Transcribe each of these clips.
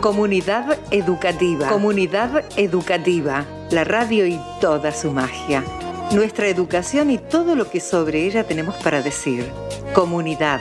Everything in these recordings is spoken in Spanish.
Comunidad educativa. Comunidad educativa. La radio y toda su magia. Nuestra educación y todo lo que sobre ella tenemos para decir. Comunidad.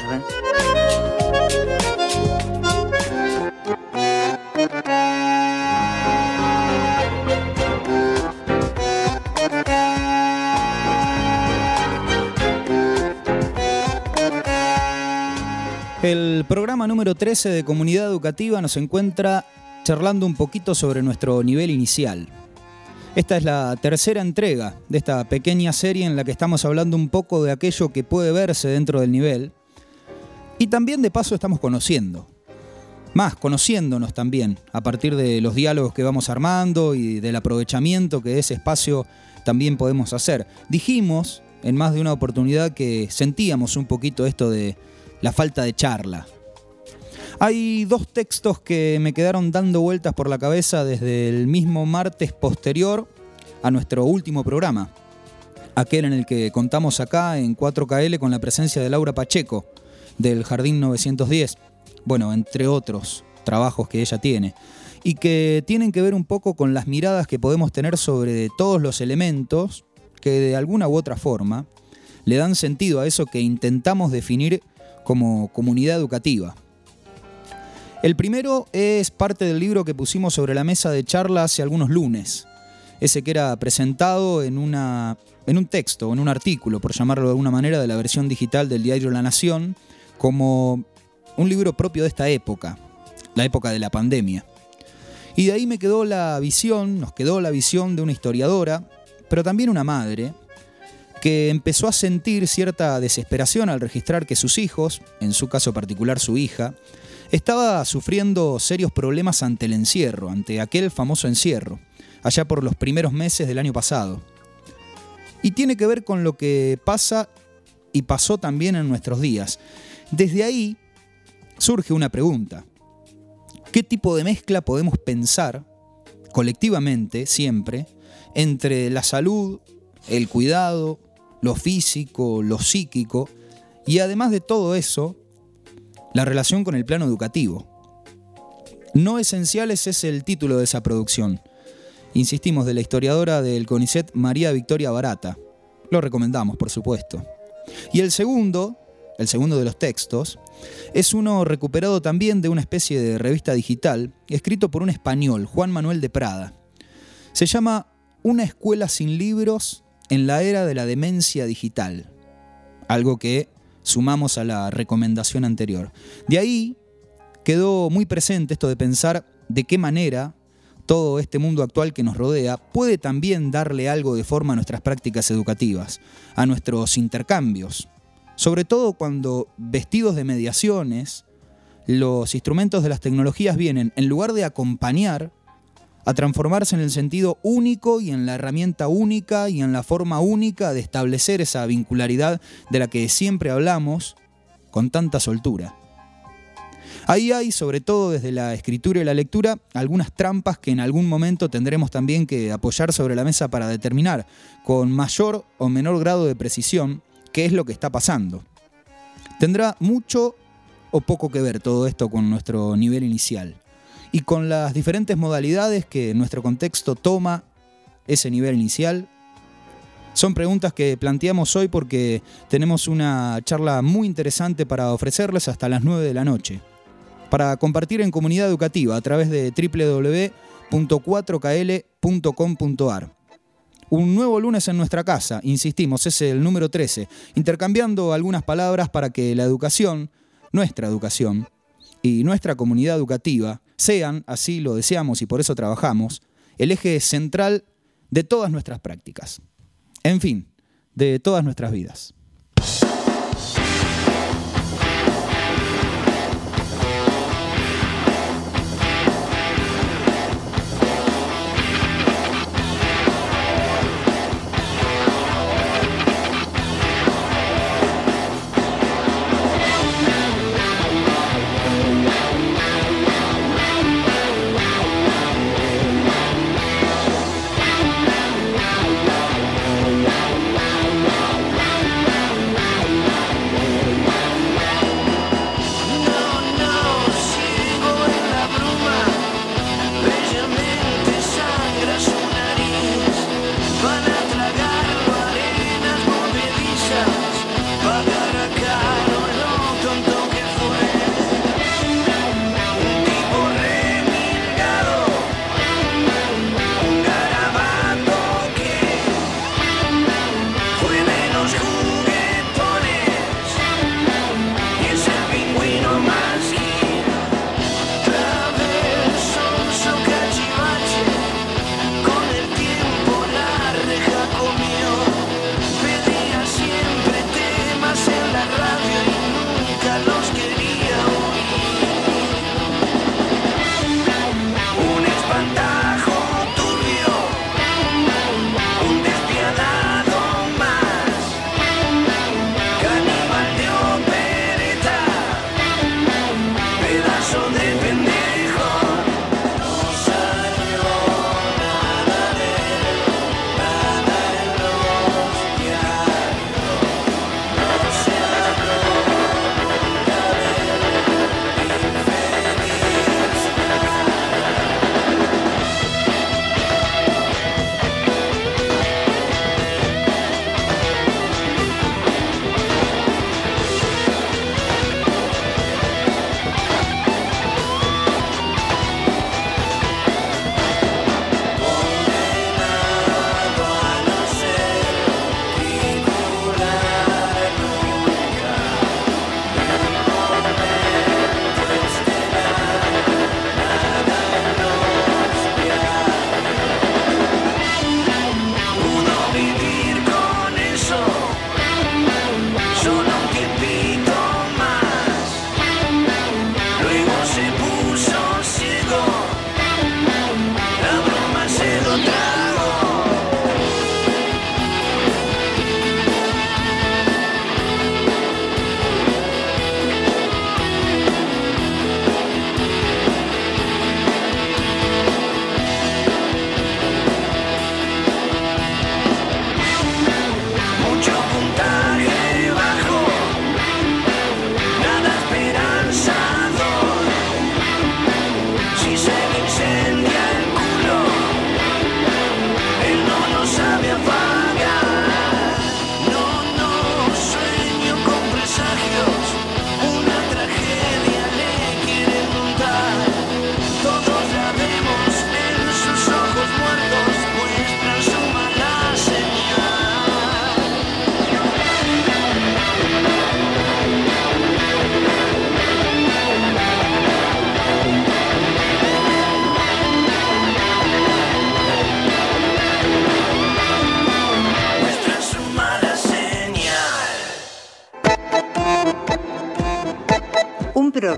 El programa número 13 de Comunidad Educativa nos encuentra charlando un poquito sobre nuestro nivel inicial. Esta es la tercera entrega de esta pequeña serie en la que estamos hablando un poco de aquello que puede verse dentro del nivel. Y también de paso estamos conociendo. Más, conociéndonos también, a partir de los diálogos que vamos armando y del aprovechamiento que de ese espacio también podemos hacer. Dijimos en más de una oportunidad que sentíamos un poquito esto de la falta de charla. Hay dos textos que me quedaron dando vueltas por la cabeza desde el mismo martes posterior a nuestro último programa, aquel en el que contamos acá en 4KL con la presencia de Laura Pacheco, del Jardín 910, bueno, entre otros trabajos que ella tiene, y que tienen que ver un poco con las miradas que podemos tener sobre todos los elementos que de alguna u otra forma le dan sentido a eso que intentamos definir como comunidad educativa. El primero es parte del libro que pusimos sobre la mesa de charla hace algunos lunes, ese que era presentado en, una, en un texto, en un artículo, por llamarlo de alguna manera, de la versión digital del diario La Nación, como un libro propio de esta época, la época de la pandemia. Y de ahí me quedó la visión, nos quedó la visión de una historiadora, pero también una madre, que empezó a sentir cierta desesperación al registrar que sus hijos, en su caso particular su hija, estaba sufriendo serios problemas ante el encierro, ante aquel famoso encierro, allá por los primeros meses del año pasado. Y tiene que ver con lo que pasa y pasó también en nuestros días. Desde ahí surge una pregunta. ¿Qué tipo de mezcla podemos pensar colectivamente, siempre, entre la salud, el cuidado, lo físico, lo psíquico, y además de todo eso, la relación con el plano educativo. No esenciales es el título de esa producción. Insistimos, de la historiadora del CONICET María Victoria Barata. Lo recomendamos, por supuesto. Y el segundo, el segundo de los textos, es uno recuperado también de una especie de revista digital, escrito por un español, Juan Manuel de Prada. Se llama Una escuela sin libros en la era de la demencia digital, algo que sumamos a la recomendación anterior. De ahí quedó muy presente esto de pensar de qué manera todo este mundo actual que nos rodea puede también darle algo de forma a nuestras prácticas educativas, a nuestros intercambios, sobre todo cuando vestidos de mediaciones, los instrumentos de las tecnologías vienen, en lugar de acompañar, a transformarse en el sentido único y en la herramienta única y en la forma única de establecer esa vincularidad de la que siempre hablamos con tanta soltura. Ahí hay, sobre todo desde la escritura y la lectura, algunas trampas que en algún momento tendremos también que apoyar sobre la mesa para determinar con mayor o menor grado de precisión qué es lo que está pasando. Tendrá mucho o poco que ver todo esto con nuestro nivel inicial y con las diferentes modalidades que nuestro contexto toma ese nivel inicial? Son preguntas que planteamos hoy porque tenemos una charla muy interesante para ofrecerles hasta las 9 de la noche, para compartir en comunidad educativa a través de www.4kl.com.ar. Un nuevo lunes en nuestra casa, insistimos, es el número 13, intercambiando algunas palabras para que la educación, nuestra educación, y nuestra comunidad educativa sean, así lo deseamos y por eso trabajamos, el eje central de todas nuestras prácticas. En fin, de todas nuestras vidas.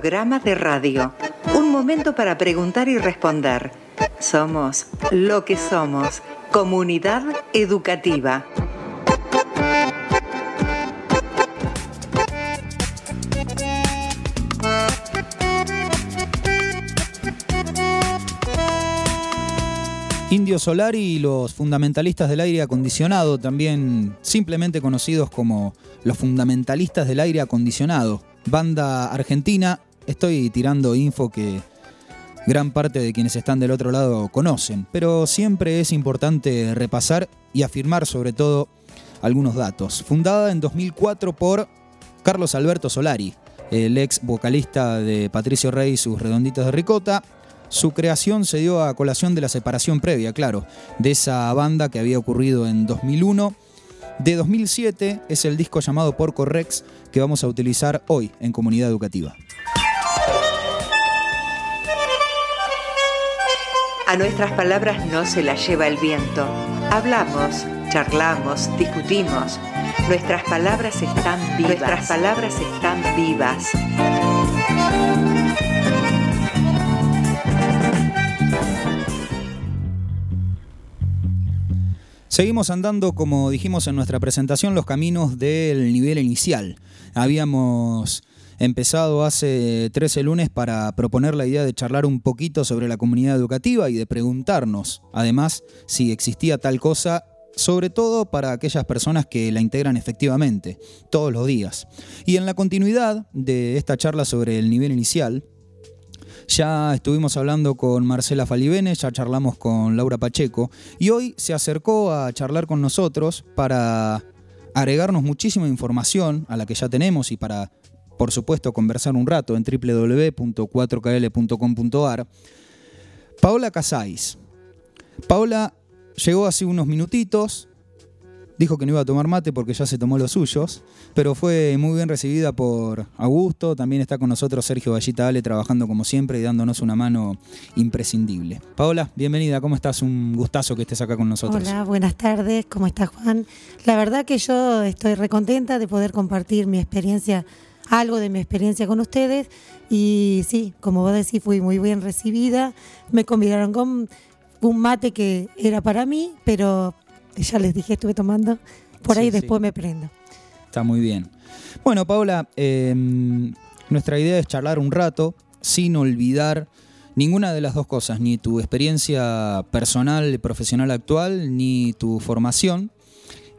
Programa de radio. Un momento para preguntar y responder. Somos lo que somos. Comunidad educativa. Indio Solar y los fundamentalistas del aire acondicionado, también simplemente conocidos como los fundamentalistas del aire acondicionado, banda argentina. Estoy tirando info que gran parte de quienes están del otro lado conocen, pero siempre es importante repasar y afirmar sobre todo algunos datos. Fundada en 2004 por Carlos Alberto Solari, el ex vocalista de Patricio Rey y sus Redonditos de Ricota, su creación se dio a colación de la separación previa, claro, de esa banda que había ocurrido en 2001. De 2007 es el disco llamado Porco Rex que vamos a utilizar hoy en Comunidad Educativa. A nuestras palabras no se las lleva el viento. Hablamos, charlamos, discutimos. Nuestras palabras están vivas. Nuestras palabras están vivas. Seguimos andando, como dijimos en nuestra presentación, los caminos del nivel inicial. Habíamos empezado hace 13 lunes para proponer la idea de charlar un poquito sobre la comunidad educativa y de preguntarnos, además, si existía tal cosa, sobre todo para aquellas personas que la integran efectivamente, todos los días. Y en la continuidad de esta charla sobre el nivel inicial, ya estuvimos hablando con Marcela Falibene, ya charlamos con Laura Pacheco y hoy se acercó a charlar con nosotros para agregarnos muchísima información a la que ya tenemos y para, por supuesto, conversar un rato en www.4kl.com.ar. Paola Casais. Paola llegó hace unos minutitos, Dijo que no iba a tomar mate porque ya se tomó los suyos, pero fue muy bien recibida por Augusto. También está con nosotros Sergio Vallita Ale trabajando como siempre y dándonos una mano imprescindible. Paola, bienvenida, ¿cómo estás? Un gustazo que estés acá con nosotros. Hola, buenas tardes, ¿cómo estás Juan? La verdad que yo estoy recontenta de poder compartir mi experiencia, algo de mi experiencia con ustedes. Y sí, como vos decís, fui muy bien recibida. Me convidaron con un mate que era para mí, pero ya les dije, estuve tomando. Por ahí después me prendo. Está muy bien. Bueno, Paula, em, nuestra idea es charlar un rato sin olvidar ninguna de las dos cosas, ni tu experiencia personal, profesional actual, ni tu formación.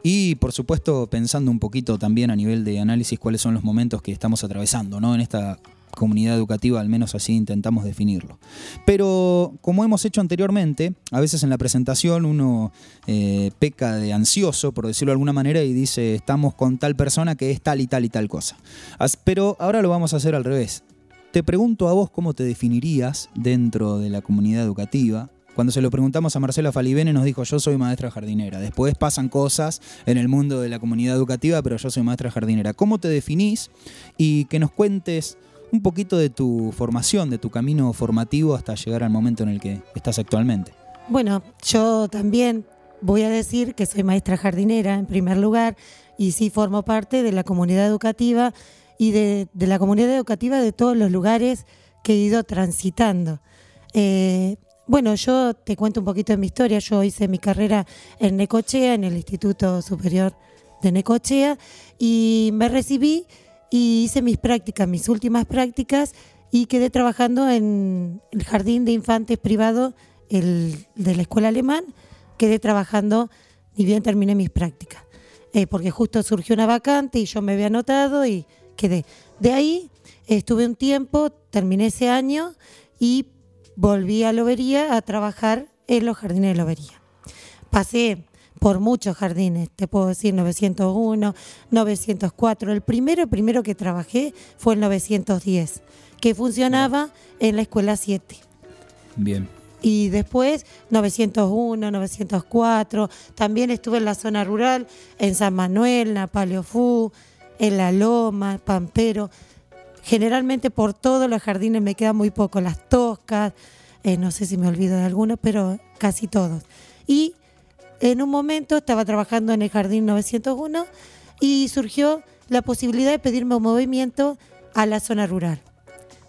Y por supuesto pensando un poquito también a nivel de análisis cuáles son los momentos que estamos atravesando ¿no? en esta comunidad educativa, al menos así intentamos definirlo. Pero como hemos hecho anteriormente, a veces en la presentación uno eh, peca de ansioso, por decirlo de alguna manera, y dice, estamos con tal persona que es tal y tal y tal cosa. Pero ahora lo vamos a hacer al revés. Te pregunto a vos cómo te definirías dentro de la comunidad educativa, cuando se lo preguntamos a Marcela Falibene nos dijo yo soy maestra jardinera. Después pasan cosas en el mundo de la comunidad educativa, pero yo soy maestra jardinera. ¿Cómo te definís? Y que nos cuentes un poquito de tu formación, de tu camino formativo hasta llegar al momento en el que estás actualmente. Bueno, yo también voy a decir que soy maestra jardinera en primer lugar y sí formo parte de la comunidad educativa y de, la comunidad educativa de todos los lugares que he ido transitando. Eh, bueno, yo te cuento un poquito de mi historia. Yo hice mi carrera en Necochea, en el Instituto Superior de Necochea, y me recibí y hice mis prácticas, mis últimas prácticas y quedé trabajando en el jardín de infantes privado de la escuela alemán. Quedé trabajando y bien terminé mis prácticas, eh, porque justo surgió una vacante y yo me había anotado y quedé. De ahí estuve un tiempo, terminé ese año y volví a Lobería a trabajar en los jardines de Lobería. Pasé por muchos jardines, te puedo decir 901, 904. El primero, primero que trabajé fue el 910, que funcionaba en la escuela 7. Bien. Y después 901, 904. También estuve en la zona rural, en San Manuel, Napaleofú, en La Loma, Pampero. Generalmente por todos los jardines me queda muy poco, las toscas, eh, no sé si me olvido de alguno, pero casi todos. Y en un momento estaba trabajando en el Jardín 901 y surgió la posibilidad de pedirme un movimiento a la zona rural.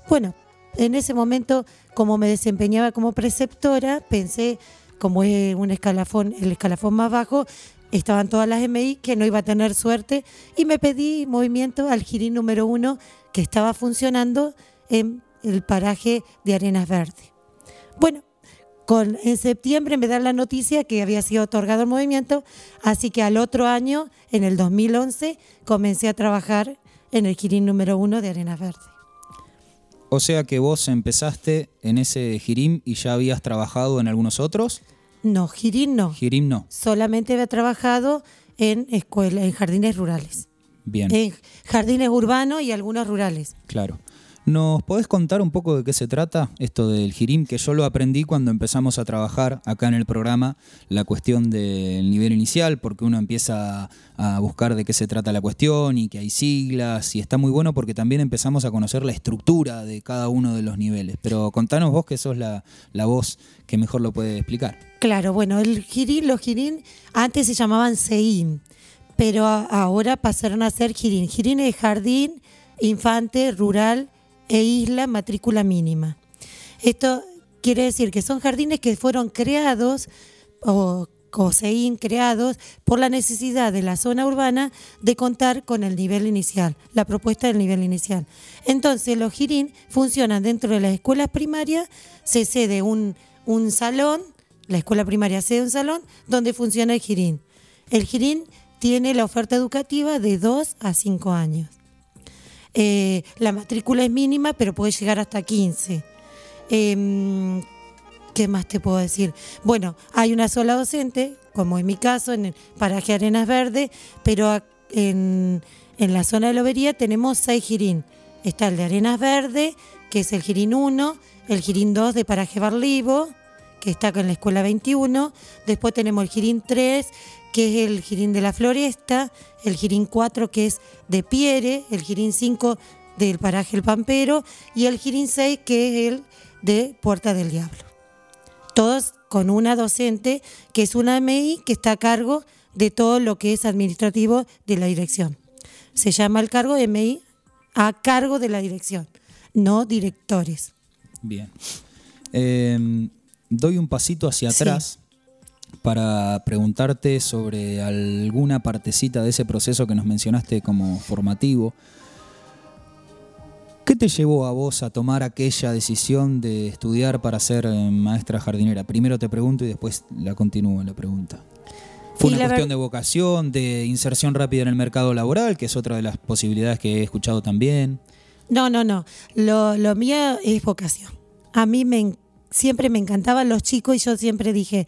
bueno, en ese momento, como me desempeñaba como preceptora, pensé, como es un escalafón, el escalafón más bajo, estaban todas las MI, que no iba a tener suerte, y me pedí movimiento al girín número uno que estaba funcionando en el paraje de Arenas Verde. Bueno, con, en septiembre me dan la noticia que había sido otorgado el movimiento, así que al otro año, en el 2011, comencé a trabajar en el girín número uno de Arenas Verde. O sea que vos empezaste en ese girín y ya habías trabajado en algunos otros. No, girín no. Girín no. Solamente había trabajado en escuela, en jardines rurales. Bien. En jardines urbanos y algunos rurales. Claro. ¿Nos podés contar un poco de qué se trata esto del girim? Que yo lo aprendí cuando empezamos a trabajar acá en el programa, la cuestión del nivel inicial, porque uno empieza a buscar de qué se trata la cuestión y que hay siglas, y está muy bueno porque también empezamos a conocer la estructura de cada uno de los niveles. Pero contanos vos que sos la, la voz que mejor lo puede explicar. Claro, bueno, el girín, los girín antes se llamaban SEIN, pero ahora pasaron a ser girín. Girín es jardín, infante, rural e isla matrícula mínima. Esto quiere decir que son jardines que fueron creados o COSEIN creados por la necesidad de la zona urbana de contar con el nivel inicial, la propuesta del nivel inicial. Entonces los girín funcionan dentro de las escuelas primarias, se cede un, un salón, la escuela primaria cede un salón donde funciona el girín. El girín tiene la oferta educativa de 2 a 5 años. Eh, la matrícula es mínima, pero puede llegar hasta 15. Em, ¿Qué más te puedo decir? Bueno, hay una sola docente, como en mi caso, en el paraje Arenas Verde, pero en, la zona de Lobería tenemos seis girín. Está el de Arenas Verde, que es el girín 1, el girín 2 de paraje Barlivo, que está con la escuela 21. Después tenemos el girín 3, que es el girín de la floresta, el girín 4 que es de Piere, el girín 5 del paraje El Pampero y el girín 6 que es el de Puerta del Diablo. Todos con una docente que es una MI que está a cargo de todo lo que es administrativo de la dirección. Se llama el cargo MI a cargo de la dirección, no directores. Bien. Em, doy un pasito hacia atrás para preguntarte sobre alguna partecita de ese proceso que nos mencionaste como formativo. ¿Qué te llevó a vos a tomar aquella decisión de estudiar para ser eh, maestra jardinera? Primero te pregunto y después la continúo la pregunta. ¿Fue una cuestión de vocación, de inserción rápida en el mercado laboral, que es otra de las posibilidades que he escuchado también? No, no, no. Lo, lo mío es vocación. A mí me, siempre me encantaban los chicos y yo siempre dije,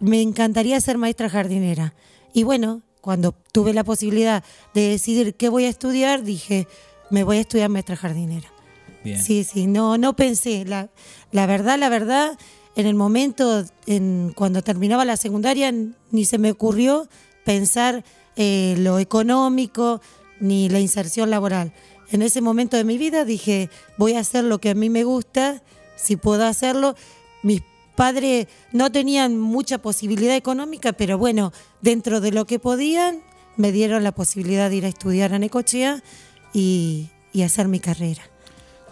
me encantaría ser maestra jardinera. Y bueno, cuando tuve la posibilidad de decidir qué voy a estudiar, dije, me voy a estudiar maestra jardinera. Sí, sí, no, no pensé. La, la verdad, la verdad, en el momento, en, cuando terminaba la secundaria, ni se me ocurrió pensar eh, lo económico ni la inserción laboral. En ese momento de mi vida dije, voy a hacer lo que a mí me gusta, si puedo hacerlo. Mis padres no tenían mucha posibilidad económica, pero bueno, dentro de lo que podían, me dieron la posibilidad de ir a estudiar a Necochea y, hacer mi carrera.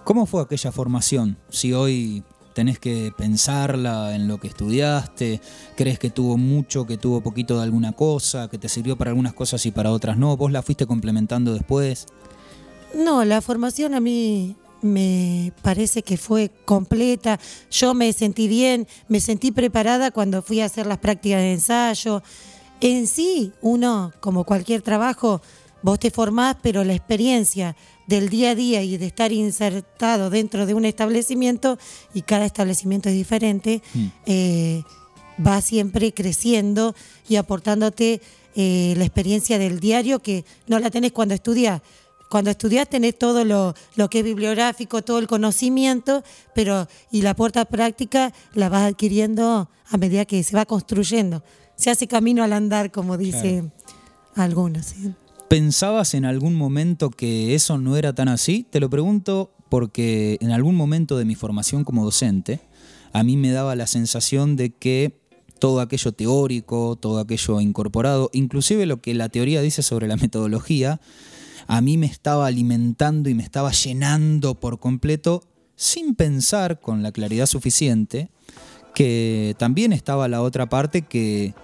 ¿Cómo fue aquella formación? Si hoy tenés que pensarla en lo que estudiaste, crees que tuvo mucho, que tuvo poquito de alguna cosa, que te sirvió para algunas cosas y para otras no, vos la fuiste complementando después. No, la formación a mí me parece que fue completa. Yo me sentí bien, me sentí preparada cuando fui a hacer las prácticas de ensayo. En sí, uno, como cualquier trabajo, vos te formás, pero la experiencia del día a día y de estar insertado dentro de un establecimiento, y cada establecimiento es diferente, mm. eh, va siempre creciendo y aportándote eh, la experiencia del diario que no la tenés cuando estudias cuando estudias tenés todo lo, que es bibliográfico, todo el conocimiento, pero y la puerta práctica la vas adquiriendo a medida que se va construyendo. Se hace camino al andar, como dicen algunos. ¿Pensabas en algún momento que eso no era tan así? Te lo pregunto porque en algún momento de mi formación como docente, a mí me daba la sensación de que todo aquello teórico, todo aquello incorporado, inclusive lo que la teoría dice sobre la metodología, a mí me estaba alimentando y me estaba llenando por completo sin pensar con la claridad suficiente que también estaba la otra parte que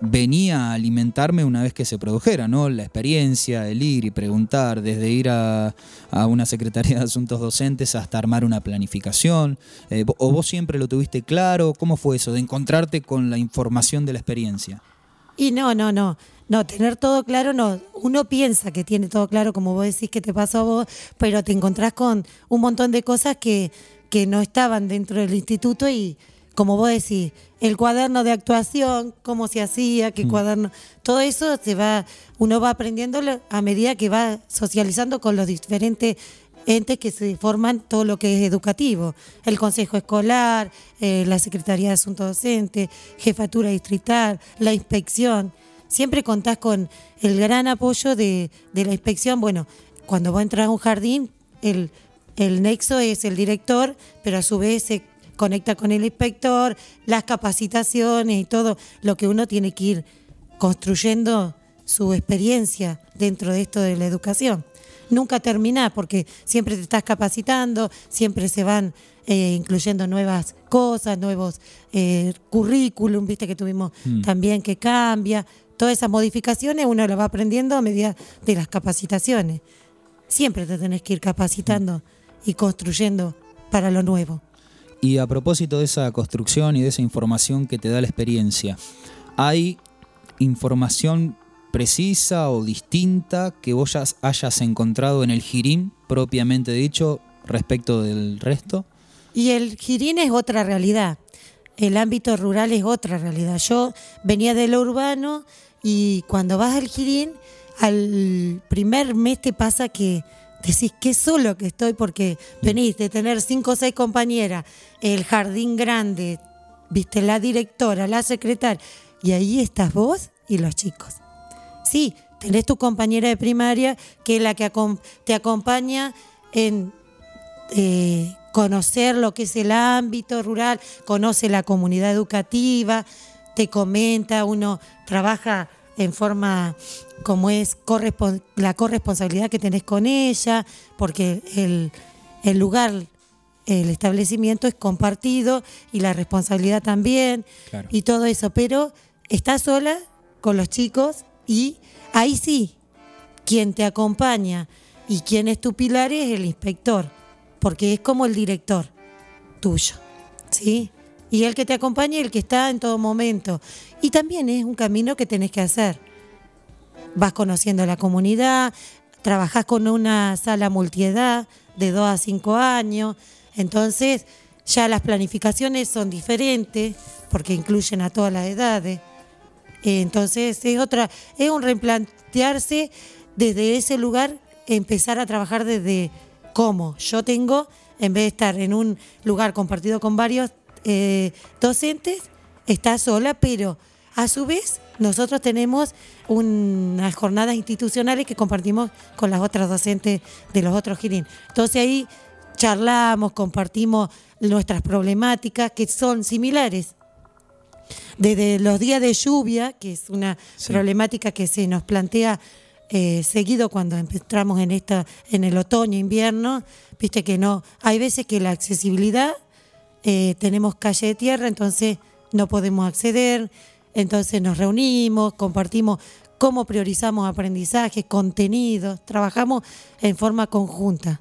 venía a alimentarme una vez que se produjera, ¿no? La experiencia, el ir y preguntar, desde ir a, una Secretaría de Asuntos Docentes hasta armar una planificación. Eh, ¿O vos siempre lo tuviste claro? ¿Cómo fue eso de encontrarte con la información de la experiencia? Y no, no, no. No, tener todo claro, no. Uno piensa que tiene todo claro, como vos decís que te pasó a vos, pero te encontrás con un montón de cosas que, que no estaban dentro del instituto y, como vos decís, el cuaderno de actuación, cómo se hacía, qué mm. cuaderno, todo eso se va, uno va aprendiendo a medida que va socializando con los diferentes entes que se forman todo lo que es educativo, el consejo escolar, eh, la Secretaría de Asuntos Docentes, jefatura distrital, la inspección. Siempre contás con el gran apoyo de, la inspección. Bueno, cuando vos entras a un jardín, el, el nexo es el director, pero a su vez se conecta con el inspector, las capacitaciones y todo lo que uno tiene que ir construyendo su experiencia dentro de esto de la educación. Nunca termina porque siempre te estás capacitando, siempre se van eh, incluyendo nuevas cosas, nuevos eh, currículum, viste que tuvimos mm. también que cambia. Todas esas modificaciones uno las va aprendiendo a medida de las capacitaciones. Siempre te tenés que ir capacitando y construyendo para lo nuevo. Y a propósito de esa construcción y de esa información que te da la experiencia, ¿hay información precisa o distinta que vos hayas encontrado en el Girín propiamente dicho respecto del resto? Y el Girín es otra realidad, el ámbito rural es otra realidad. Yo venía de lo urbano y cuando vas al Girín, al primer mes te pasa que decís qué solo que estoy porque venís de tener cinco o seis compañeras, el jardín grande, viste la directora, la secretaria, y ahí estás vos y los chicos. Sí, tenés tu compañera de primaria que es la que te acompaña en eh, conocer lo que es el ámbito rural, conoce la comunidad educativa, te comenta, uno trabaja en forma como es la corresponsabilidad que tenés con ella, porque el, lugar, el establecimiento es compartido y la responsabilidad también y todo eso, pero estás sola con los chicos y ahí sí, quien te acompaña y quien es tu pilar es el inspector, porque es como el director tuyo, ¿sí? Y el que te acompaña y el que está en todo momento. Y también es un camino que tenés que hacer vas conociendo la comunidad, trabajás con una sala multiedad de 2 a 5 años, entonces ya las planificaciones son diferentes porque incluyen a todas las edades. Entonces es otra, es un replantearse desde ese lugar, empezar a trabajar desde cómo yo tengo, en vez de estar en un lugar compartido con varios eh, docentes, está sola, pero a su vez nosotros tenemos unas jornadas institucionales que compartimos con las otras docentes de los otros girín. Entonces ahí charlamos, compartimos nuestras problemáticas que son similares. Desde los días de lluvia, que es una problemática que se nos plantea eh, seguido cuando entramos en esta, en el otoño, invierno, viste que no, hay veces que la accesibilidad, eh, tenemos calle de tierra, entonces no podemos acceder, entonces nos reunimos, compartimos cómo priorizamos aprendizaje, contenidos, trabajamos en forma conjunta.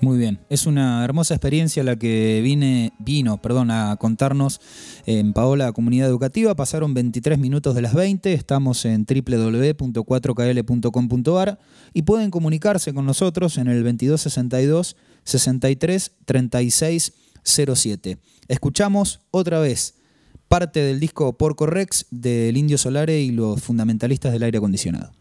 Muy bien, es una hermosa experiencia la que vine, vino perdón, a contarnos en Paola Comunidad Educativa. Pasaron 23 minutos de las 20, estamos en www.4kl.com.ar y pueden comunicarse con nosotros en el 2262 63 36 07. Escuchamos otra vez parte del disco Porco Rex del Indio Solare y los fundamentalistas del aire acondicionado.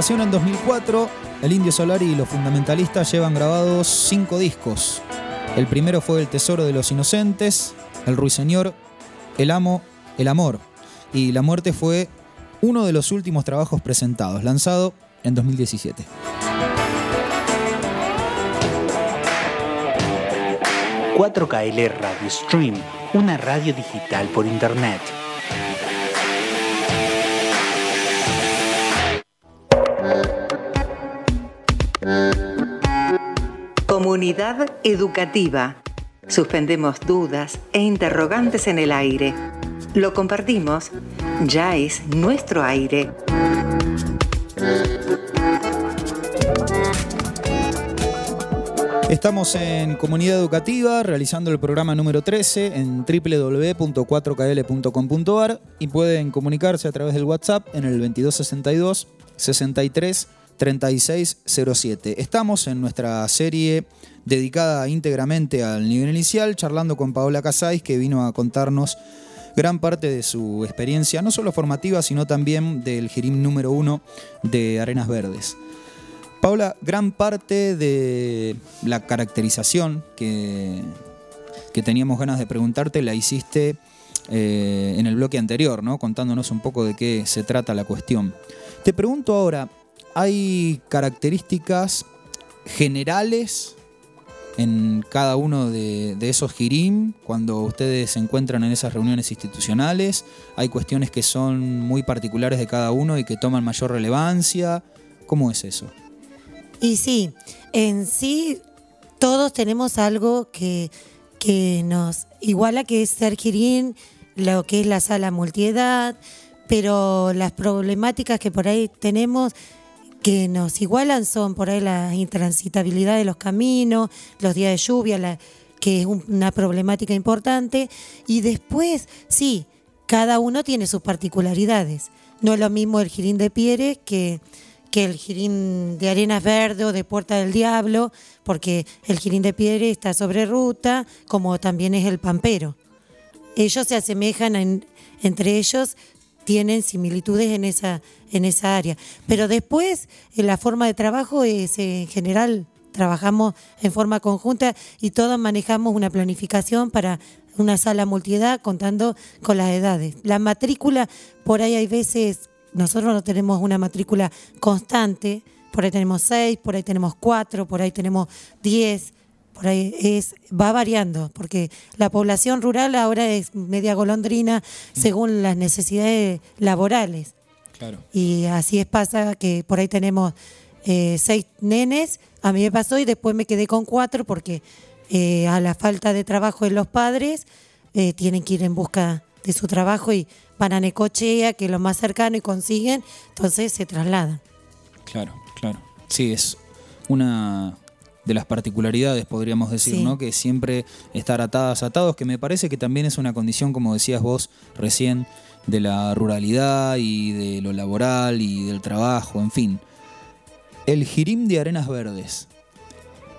Presentación en 2004, el Indio Solari y los fundamentalistas llevan grabados cinco discos. El primero fue El Tesoro de los Inocentes, El Ruiseñor, El Amo, El Amor. Y La Muerte fue uno de los últimos trabajos presentados, lanzado en 2017. ...4KL Radio Stream, una radio digital por internet Comunidad educativa. Suspendemos dudas e interrogantes en el aire. Lo compartimos. Ya es nuestro aire. Estamos en Comunidad Educativa realizando el programa número 13 en www.4kl.com.ar y pueden comunicarse a través del WhatsApp en el 2262 63 3607. Estamos en nuestra serie dedicada íntegramente al nivel inicial, charlando con Paola Casais, que vino a contarnos gran parte de su experiencia, no solo formativa, sino también del Girim número uno de Arenas Verdes. Paola, gran parte de la caracterización que, que teníamos ganas de preguntarte la hiciste eh, en el bloque anterior, ¿no? contándonos un poco de qué se trata la cuestión. Te pregunto ahora, hay características generales en cada uno de, esos girim cuando ustedes se encuentran en esas reuniones institucionales? ¿Hay cuestiones que son muy particulares de cada uno y que toman mayor relevancia? ¿Cómo es eso? Y sí, en sí todos tenemos algo que, que nos iguala, que es ser girim, lo que es la sala multiedad, pero las problemáticas que por ahí tenemos que nos igualan son por ahí la intransitabilidad de los caminos, los días de lluvia, que es una problemática importante. Y después, sí, cada uno tiene sus particularidades. No es lo mismo el Girín de Pieres que, que el Girín de Arenas Verde o de Puerta del Diablo, porque el Girín de Pieres está sobre ruta, como también es el Pampero. Ellos se asemejan entre ellos tienen similitudes en esa, en esa área. Pero después, la forma de trabajo es en general trabajamos en forma conjunta y todos manejamos una planificación para una sala multiedad contando con las edades. La matrícula, por ahí hay veces, nosotros no tenemos una matrícula constante, por ahí tenemos seis, por ahí tenemos cuatro, por ahí tenemos diez, por ahí es, va variando, porque la población rural ahora es media golondrina según las necesidades laborales. Y así es pasa que por ahí tenemos eh, seis nenes, a mí me pasó y después me quedé con cuatro porque eh, a la falta de trabajo en los padres eh, tienen que ir en busca de su trabajo y van a Necochea, que es lo más cercano, y consiguen, entonces se trasladan. Claro, claro. Sí, es una de las particularidades, podríamos decir, ¿no? Que siempre estar atadas, atados, que me parece que también es una condición, como decías vos recién, de la ruralidad y de lo laboral y del trabajo, en fin. El Jirim de Arenas Verdes,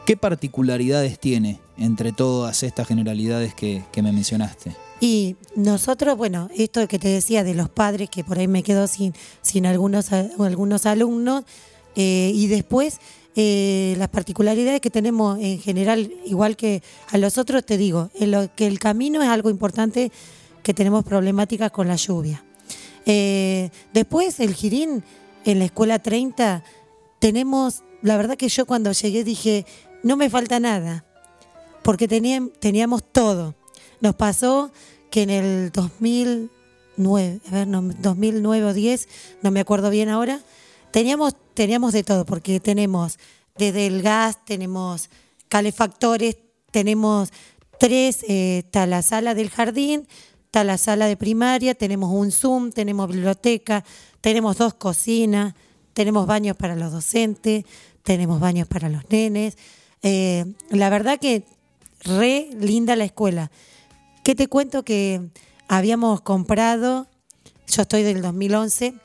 ¿qué particularidades tiene entre todas estas generalidades que, me mencionaste? Y nosotros, bueno, esto que te decía de los padres, que por ahí me quedo sin, sin algunos, algunos alumnos, eh, y después eh, las particularidades que tenemos en general, igual que a los otros, te digo, en lo que el camino es algo importante que tenemos problemáticas con la lluvia. Eh, después, el Girín, en la escuela 30, tenemos, la verdad que yo cuando llegué dije, no me falta nada, porque teníamos todo. Nos pasó que en el 2009, a ver, 2009 o 10, no me acuerdo bien ahora, Teníamos, teníamos de todo, porque tenemos desde el gas, tenemos calefactores, tenemos tres, eh, está la sala del jardín, está la sala de primaria, tenemos un Zoom, tenemos biblioteca, tenemos dos cocinas, tenemos baños para los docentes, tenemos baños para los nenes. Eh, la verdad que re linda la escuela. ¿Qué te cuento que habíamos comprado? Yo estoy del 2011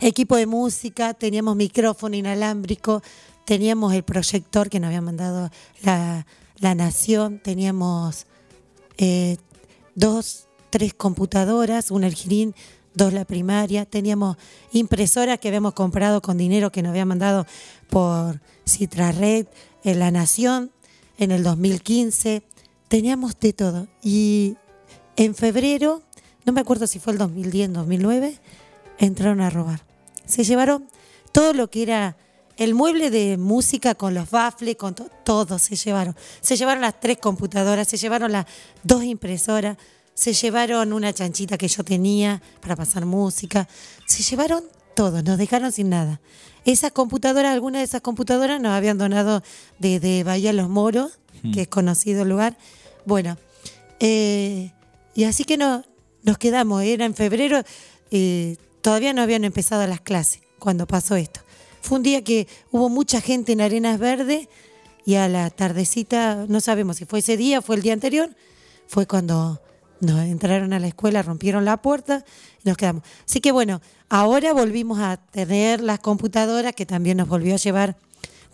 equipo de música, teníamos micrófono inalámbrico, teníamos el proyector que nos había mandado la, Nación, teníamos eh, dos, tres computadoras, un Ergirín, dos la primaria, teníamos impresoras que habíamos comprado con dinero que nos había mandado por Citrared en La Nación en el 2015, teníamos de todo. Y en febrero, no me acuerdo si fue el 2010, 2009, entraron a robar se llevaron todo lo que era el mueble de música con los baffles, con todo se llevaron. Se llevaron las tres computadoras, se llevaron las dos impresoras, se llevaron una chanchita que yo tenía para pasar música, se llevaron todo, nos dejaron sin nada. Esas computadoras, algunas de esas computadoras nos habían donado desde Bahía Los Moros, hmm. que es conocido el lugar. Bueno, eh, y así que no, nos quedamos, era en febrero. Eh, Todavía no habían empezado las clases cuando pasó esto. Fue un día que hubo mucha gente en Arenas Verdes y a la tardecita, no sabemos si fue ese día o fue el día anterior, fue cuando nos entraron a la escuela, rompieron la puerta y nos quedamos. Así que bueno, ahora volvimos a tener las computadoras que también nos volvió a llevar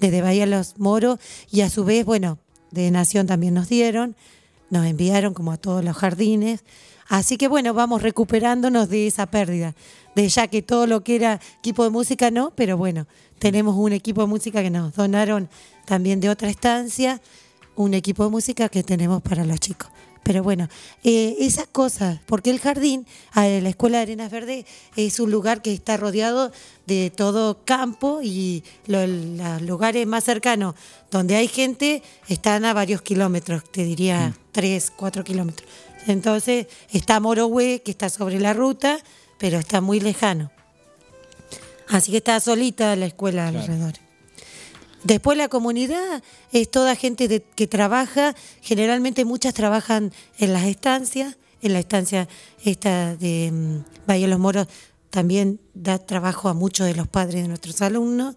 desde Bahía Los Moros y a su vez, bueno, de Nación también nos dieron, nos enviaron como a todos los jardines. Así que bueno, vamos recuperándonos de esa pérdida de ya que todo lo que era equipo de música no, pero bueno, tenemos un equipo de música que nos donaron también de otra estancia, un equipo de música que tenemos para los chicos. Pero bueno, eh, esas cosas, porque el jardín, la Escuela de Arenas Verdes, es un lugar que está rodeado de todo campo y los lugares más cercanos donde hay gente están a varios kilómetros, te diría mm. tres, cuatro kilómetros. Entonces está Morohue, que está sobre la ruta, pero está muy lejano. Así que está solita la escuela alrededor. Después la comunidad es toda gente que trabaja, generalmente muchas trabajan en las estancias, en la estancia esta de um, Valle Los Moros también da trabajo a muchos de los padres de nuestros alumnos.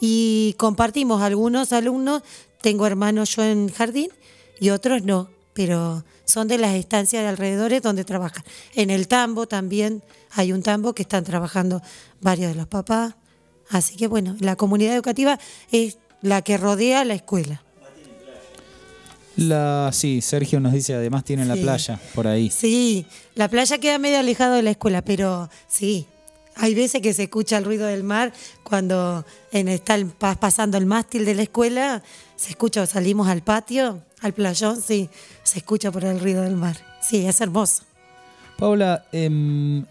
Y compartimos. Algunos alumnos, tengo hermanos yo en jardín y otros no, pero son de las estancias de alrededores donde trabajan. En el tambo también hay un tambo que están trabajando varios de los papás. Así que bueno, la comunidad educativa es la que rodea la escuela. La, sí, Sergio nos dice, además tiene la playa por ahí. Sí, la playa queda medio alejado de la escuela, pero sí, hay veces que se escucha el ruido del mar cuando en, está pasando el mástil de la escuela, se escucha, salimos al patio, al playón, sí, se escucha por el ruido del mar. Sí, es hermoso. Paula, eh,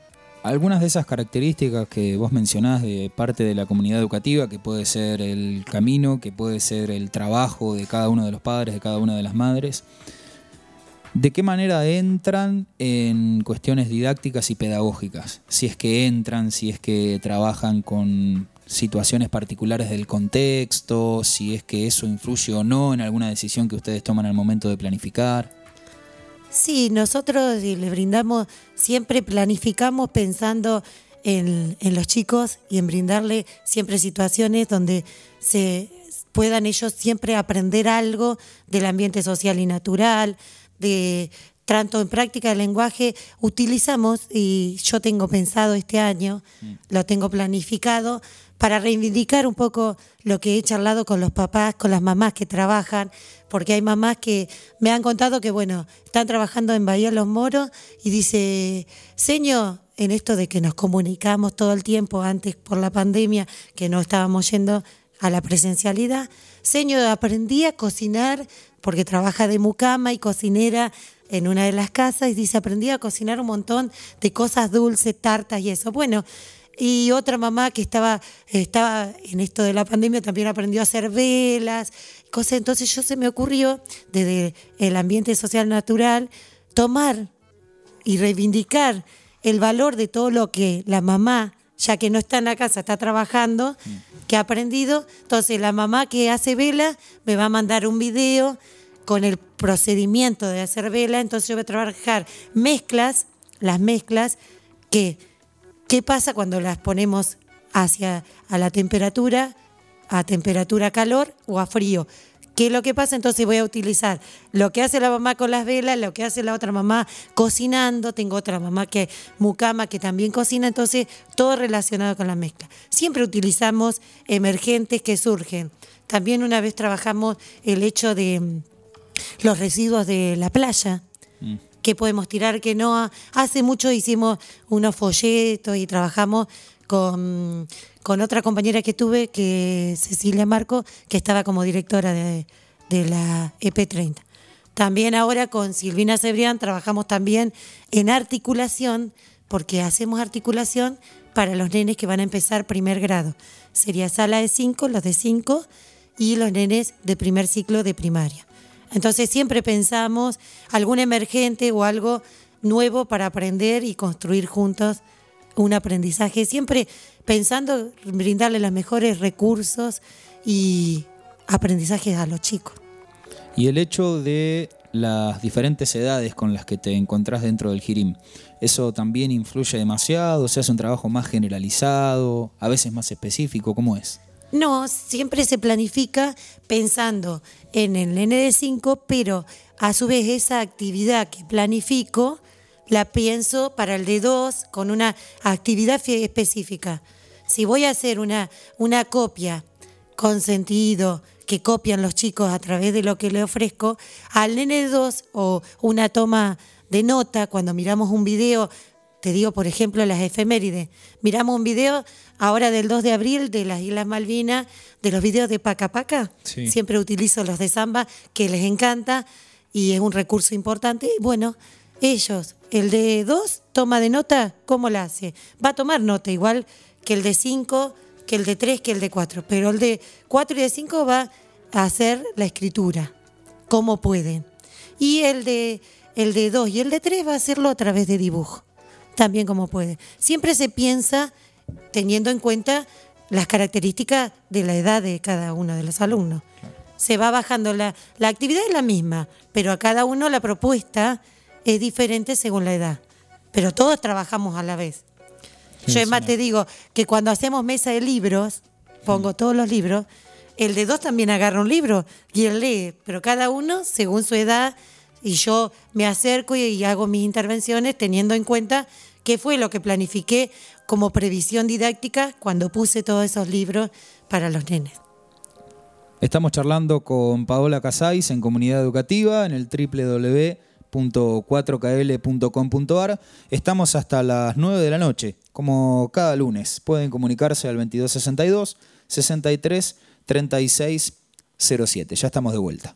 algunas de esas características que vos mencionás de parte de la comunidad educativa, que puede ser el camino, que puede ser el trabajo de cada uno de los padres, de cada una de las madres, ¿de qué manera entran en cuestiones didácticas y pedagógicas? Si es que entran, si es que trabajan con situaciones particulares del contexto, si es que eso influye o no en alguna decisión que ustedes toman al momento de planificar. Sí, nosotros le brindamos, siempre planificamos pensando en, los chicos y en brindarle siempre situaciones donde se puedan ellos siempre aprender algo del ambiente social y natural, de tanto en práctica del lenguaje, utilizamos, y yo tengo pensado este año, mm. lo tengo planificado, para reivindicar un poco lo que he charlado con los papás, con las mamás que trabajan, porque hay mamás que me han contado que, bueno, están trabajando en Bahía Los Moros y dice, señor, en esto de que nos comunicamos todo el tiempo antes por la pandemia, que no estábamos yendo a la presencialidad, señor, aprendí a cocinar porque trabaja de mucama y cocinera en una de las casas y dice, aprendí a cocinar un montón de cosas dulces, tartas y eso. Bueno, y otra mamá que estaba, estaba en esto de la pandemia también aprendió a hacer velas, cosas. Entonces yo se me ocurrió, desde el ambiente social natural, tomar y reivindicar el valor de todo lo que la mamá, ya que no está en la casa, está trabajando, que ha aprendido. Entonces la mamá que hace vela me va a mandar un video con el procedimiento de hacer vela. Entonces yo voy a trabajar mezclas, las mezclas que ¿Qué pasa cuando las ponemos hacia a la temperatura, a temperatura calor o a frío? ¿Qué es lo que pasa? Entonces voy a utilizar lo que hace la mamá con las velas, lo que hace la otra mamá cocinando, tengo otra mamá que mucama que también cocina, entonces todo relacionado con la mezcla. Siempre utilizamos emergentes que surgen. También una vez trabajamos el hecho de los residuos de la playa. Mm qué podemos tirar, qué no. Hace mucho hicimos unos folletos y trabajamos con, otra compañera que tuve, que Cecilia Marco, que estaba como directora de, la EP30. También ahora con Silvina Cebrián trabajamos también en articulación, porque hacemos articulación para los nenes que van a empezar primer grado. Sería sala de 5, los de 5 y los nenes de primer ciclo de primaria. Entonces siempre pensamos algún emergente o algo nuevo para aprender y construir juntos un aprendizaje, siempre pensando brindarle los mejores recursos y aprendizajes a los chicos. Y el hecho de las diferentes edades con las que te encontrás dentro del Girim, ¿eso también influye demasiado? ¿Se hace un trabajo más generalizado, a veces más específico? ¿Cómo es? No, siempre se planifica pensando en el ND5, pero a su vez esa actividad que planifico la pienso para el D2 con una actividad específica. Si voy a hacer una, una copia con sentido que copian los chicos a través de lo que le ofrezco, al ND2 o una toma de nota cuando miramos un video te digo, por ejemplo, las efemérides. Miramos un video ahora del 2 de abril de las Islas Malvinas, de los videos de Paca Paca. Siempre utilizo los de samba, que les encanta y es un recurso importante. Bueno, ellos, el de 2 toma de nota, ¿cómo la hace? Va a tomar nota igual que el de 5, que el de 3, que el de 4, pero el de 4 y de 5 va a hacer la escritura, como pueden. Y el de el de 2 y el de 3 va a hacerlo a través de dibujo también como puede. Siempre se piensa teniendo en cuenta las características de la edad de cada uno de los alumnos. Se va bajando la, la actividad es la misma, pero a cada uno la propuesta es diferente según la edad. Pero todos trabajamos a la vez. Yo además te digo que cuando hacemos mesa de libros, pongo todos los libros, el de dos también agarra un libro y él lee, pero cada uno según su edad y yo me acerco y, hago mis intervenciones teniendo en cuenta qué fue lo que planifiqué como previsión didáctica cuando puse todos esos libros para los nenes. Estamos charlando con Paola Casais en Comunidad Educativa en el www.4kl.com.ar. Estamos hasta las 9 de la noche, como cada lunes. Pueden comunicarse al 2262 63 36 07. Ya estamos de vuelta.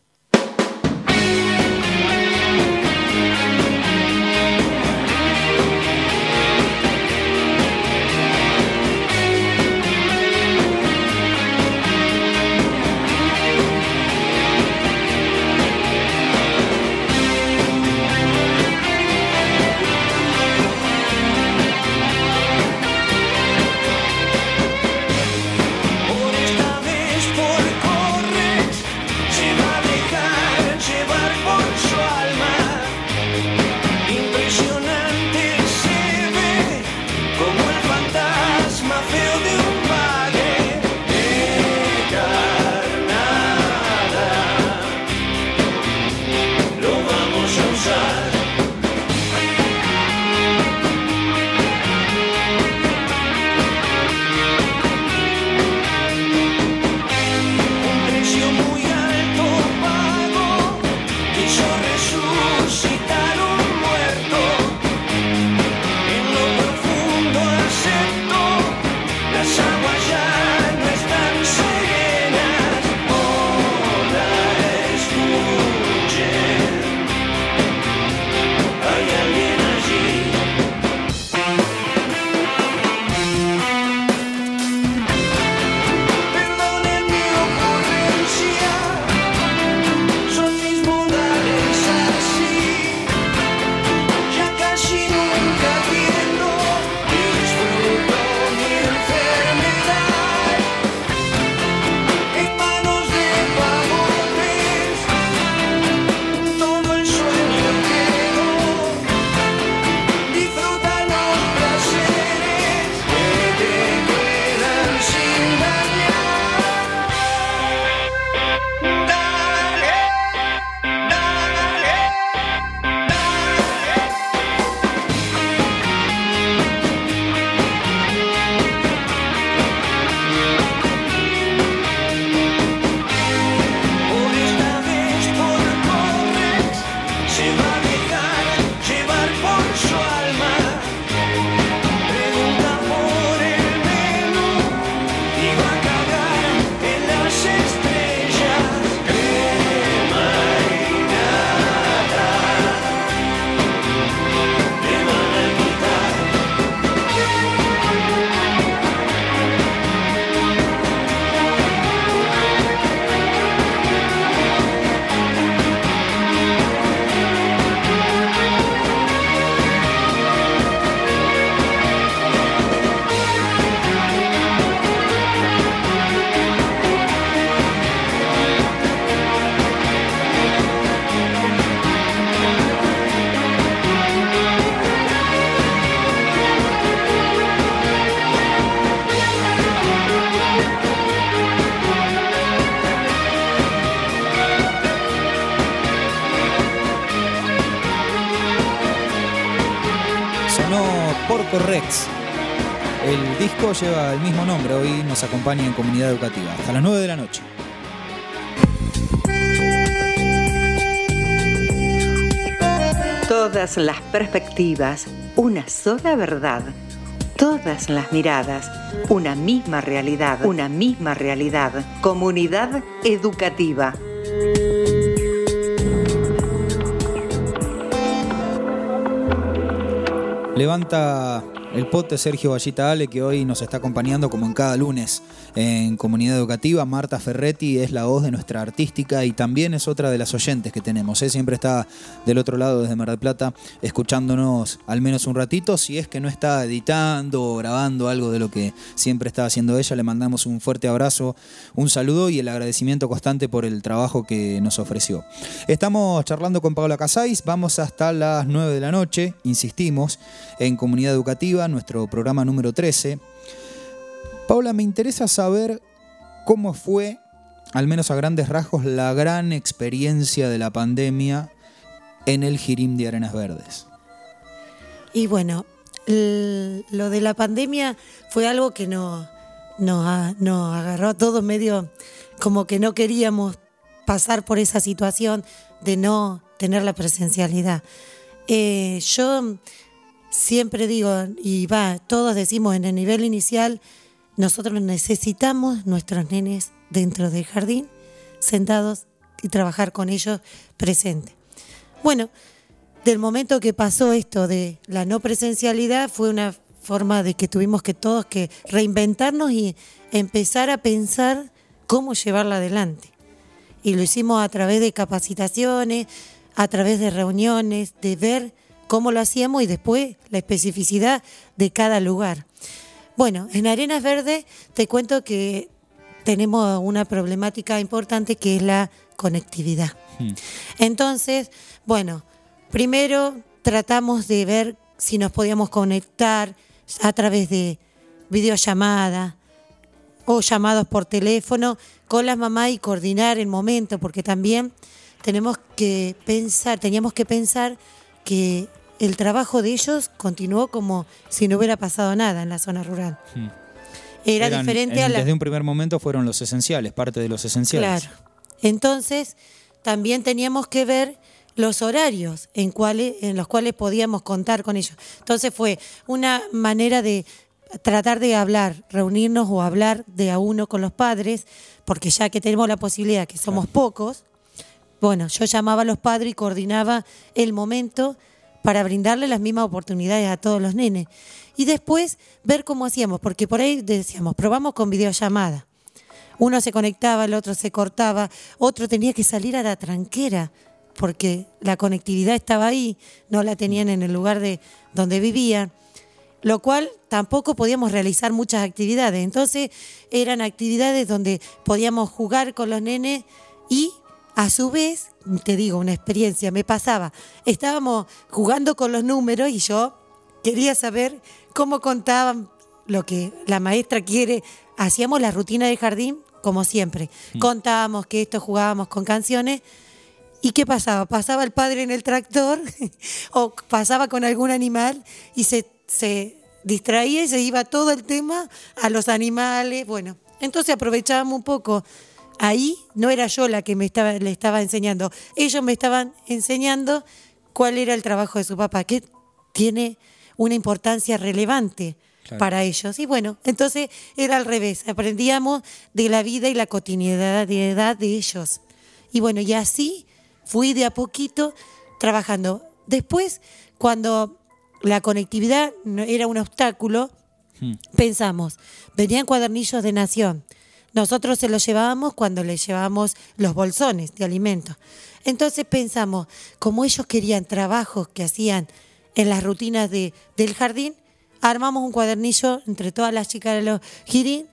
Nombre, hoy nos acompaña en comunidad educativa, hasta las 9 de la noche. Todas las perspectivas, una sola verdad. Todas las miradas, una misma realidad, una misma realidad. Comunidad educativa. Levanta el pote Sergio Vallita Ale, que hoy nos está acompañando como en cada lunes en Comunidad Educativa. Marta Ferretti es la voz de nuestra artística y también es otra de las oyentes que tenemos. ¿eh? Siempre está del otro lado desde Mar del Plata escuchándonos al menos un ratito. Si es que no está editando o grabando algo de lo que siempre está haciendo ella, le mandamos un fuerte abrazo, un saludo y el agradecimiento constante por el trabajo que nos ofreció. Estamos charlando con Paola Casais, vamos hasta las 9 de la noche, insistimos, en Comunidad Educativa nuestro programa número 13. Paula, me interesa saber cómo fue, al menos a grandes rasgos, la gran experiencia de la pandemia en el Girim de Arenas Verdes. Y bueno, lo de la pandemia fue algo que nos, nos, agarró a todos medio como que no queríamos pasar por esa situación de no tener la presencialidad. Eh, yo siempre digo, y va, todos decimos en el nivel inicial, nosotros necesitamos nuestros nenes dentro del jardín, sentados y trabajar con ellos presentes. Bueno, del momento que pasó esto de la no presencialidad fue una forma de que tuvimos que todos que reinventarnos y empezar a pensar cómo llevarla adelante. Y lo hicimos a través de capacitaciones, a través de reuniones, de ver cómo lo hacíamos y después la especificidad de cada lugar. Bueno, en Arenas Verdes te cuento que tenemos una problemática importante que es la conectividad. Hmm. Entonces, bueno, primero tratamos de ver si nos podíamos conectar a través de videollamada o llamados por teléfono con las mamás y coordinar el momento, porque también tenemos que pensar, teníamos que pensar que el trabajo de ellos continuó como si no hubiera pasado nada en la zona rural. Hmm. Era diferente a la... Desde un primer momento fueron los esenciales, parte de los esenciales. Claro. Entonces, también teníamos que ver los horarios en, cuales, en los cuales podíamos contar con ellos. Entonces fue una manera de tratar de hablar, reunirnos o hablar de a uno con los padres, porque ya que tenemos la posibilidad, que somos pocos, bueno, yo llamaba a los padres y coordinaba el momento para brindarle las mismas oportunidades a todos los nenes. Y después ver cómo hacíamos, porque por ahí decíamos, probamos con videollamada. Uno se conectaba, el otro se cortaba, otro tenía que salir a la tranquera, porque la conectividad estaba ahí, no la tenían en el lugar de donde vivían, lo cual tampoco podíamos realizar muchas actividades. Entonces eran actividades donde podíamos jugar con los nenes y a su vez, te digo, una experiencia, me pasaba, estábamos jugando con los números y yo quería saber cómo contaban lo que la maestra quiere. Hacíamos la rutina de jardín como siempre. Mm. Contábamos que esto jugábamos con canciones. ¿Y qué pasaba? Pasaba el padre en el tractor o pasaba con algún animal y se, se distraía y se iba todo el tema a los animales. Bueno, entonces aprovechábamos un poco ahí no era yo la que me estaba, le estaba enseñando, ellos me estaban enseñando cuál era el trabajo de su papá, que tiene una importancia relevante para ellos. Y bueno, entonces era al revés, aprendíamos de la vida y la cotidianidad de ellos. Y bueno, y así fui de a poquito trabajando. Después, cuando la conectividad era un obstáculo, hmm. pensamos, venían cuadernillos de nación, nosotros se los llevábamos cuando les llevábamos los bolsones de alimentos. Entonces pensamos, como ellos querían trabajos que hacían en las rutinas de, del jardín, armamos un cuadernillo entre todas las chicas de los girín,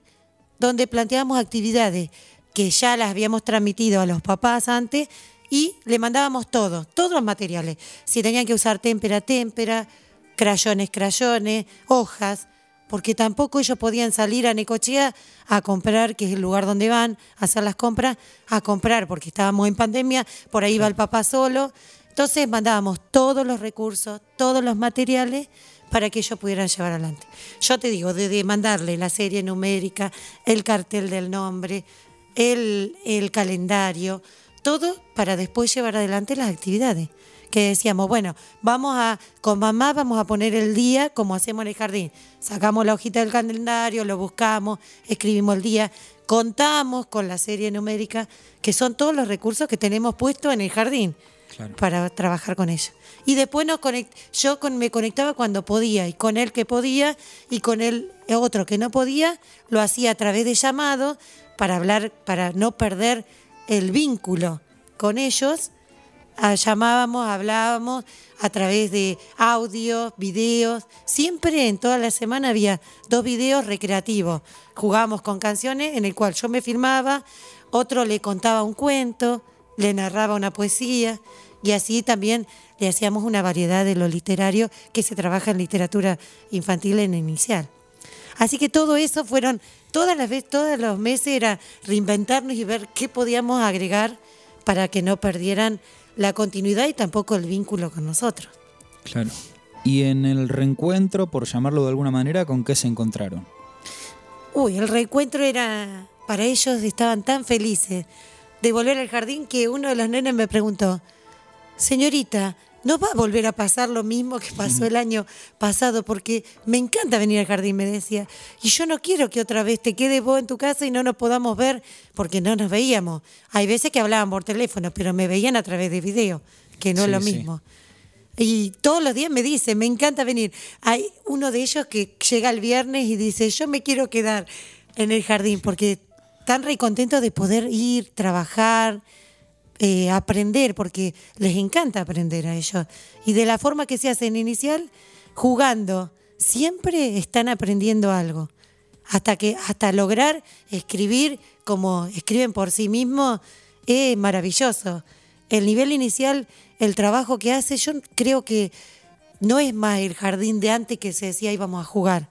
donde planteábamos actividades que ya las habíamos transmitido a los papás antes y le mandábamos todo, todos los materiales. Si tenían que usar témpera, témpera, crayones, crayones, hojas, porque tampoco ellos podían salir a Necochea a comprar, que es el lugar donde van a hacer las compras, a comprar, porque estábamos en pandemia, por ahí va el papá solo. Entonces mandábamos todos los recursos, todos los materiales para que ellos pudieran llevar adelante. Yo te digo, desde mandarle la serie numérica, el cartel del nombre, el, el calendario, todo para después llevar adelante las actividades que decíamos, bueno, vamos a, con mamá vamos a poner el día como hacemos en el jardín. Sacamos la hojita del calendario, lo buscamos, escribimos el día, contamos con la serie numérica, que son todos los recursos que tenemos puestos en el jardín para trabajar con ellos. Y después nos conect, yo me conectaba cuando podía, y con él que podía, y con el otro que no podía, lo hacía a través de llamados para hablar, para no perder el vínculo con ellos llamábamos, hablábamos a través de audios, videos. Siempre en toda la semana había dos videos recreativos. Jugábamos con canciones en el cual yo me filmaba, otro le contaba un cuento, le narraba una poesía y así también le hacíamos una variedad de lo literario que se trabaja en literatura infantil en inicial. Así que todo eso fueron, todas las veces, todos los meses era reinventarnos y ver qué podíamos agregar para que no perdieran la continuidad y tampoco el vínculo con nosotros. Claro. Y en el reencuentro, por llamarlo de alguna manera, ¿con qué se encontraron? Uy, el reencuentro era para ellos estaban tan felices de volver al jardín que uno de los nenes me preguntó, señorita, ¿no va a volver a pasar lo mismo que pasó el año pasado? Porque me encanta venir al jardín, me decía. Y yo no quiero que otra vez te quedes vos en tu casa y no nos podamos ver porque no nos veíamos. Hay veces que hablaban por teléfono, pero me veían a través de video, que no es lo mismo. Y todos los días me dice, me encanta venir. Hay uno de ellos que llega el viernes y dice, yo me quiero quedar en el jardín porque están re contentos de poder ir, trabajar, eh, aprender, porque les encanta aprender a ellos. Y de la forma que se hace en inicial, jugando, siempre están aprendiendo algo. Hasta que, hasta lograr escribir como escriben por sí mismos, es maravilloso. El nivel inicial el trabajo que hace, yo creo que no es más el jardín de antes que se decía íbamos a jugar.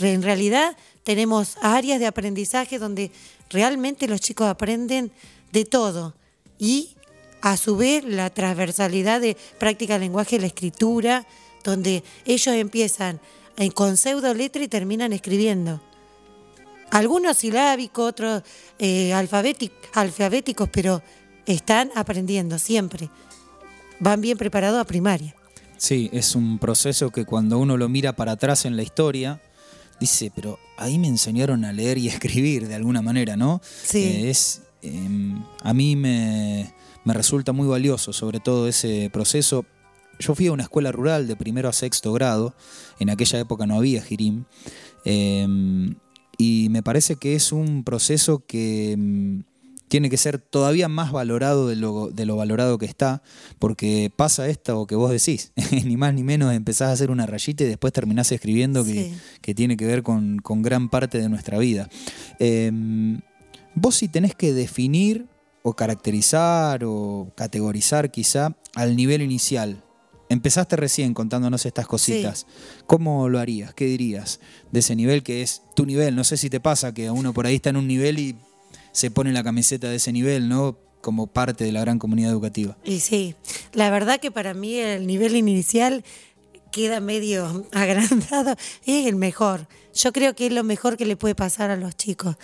En realidad tenemos áreas de aprendizaje donde realmente los chicos aprenden de todo y a su vez la transversalidad de práctica del lenguaje y la escritura, donde ellos empiezan con pseudo letra y terminan escribiendo. Algunos silábicos, otros eh, alfabéticos, pero están aprendiendo siempre van bien preparados a primaria. Sí, es un proceso que cuando uno lo mira para atrás en la historia, dice, pero ahí me enseñaron a leer y a escribir de alguna manera, ¿no? Sí. Eh, es, em, a mí me, resulta muy valioso, sobre todo ese proceso. Yo fui a una escuela rural de primero a sexto grado, en aquella época no había Jirim, em, y me parece que es un proceso que em, tiene que ser todavía más valorado de lo, de lo valorado que está, porque pasa esto que vos decís, ni más ni menos empezás a hacer una rayita y después terminás escribiendo que, tiene que ver con, gran parte de nuestra vida. Vos si tenés que definir o caracterizar o categorizar quizá al nivel inicial, Empezaste recién contándonos estas cositas. ¿Cómo lo harías? ¿Qué dirías de ese nivel que es tu nivel? No sé si te pasa que uno por ahí está en un nivel y se pone la camiseta de ese nivel, ¿no? Como parte de la gran comunidad educativa. Y sí, la verdad que para mí el nivel inicial queda medio agrandado, es el mejor. Yo creo que es lo mejor que le puede pasar a los chicos.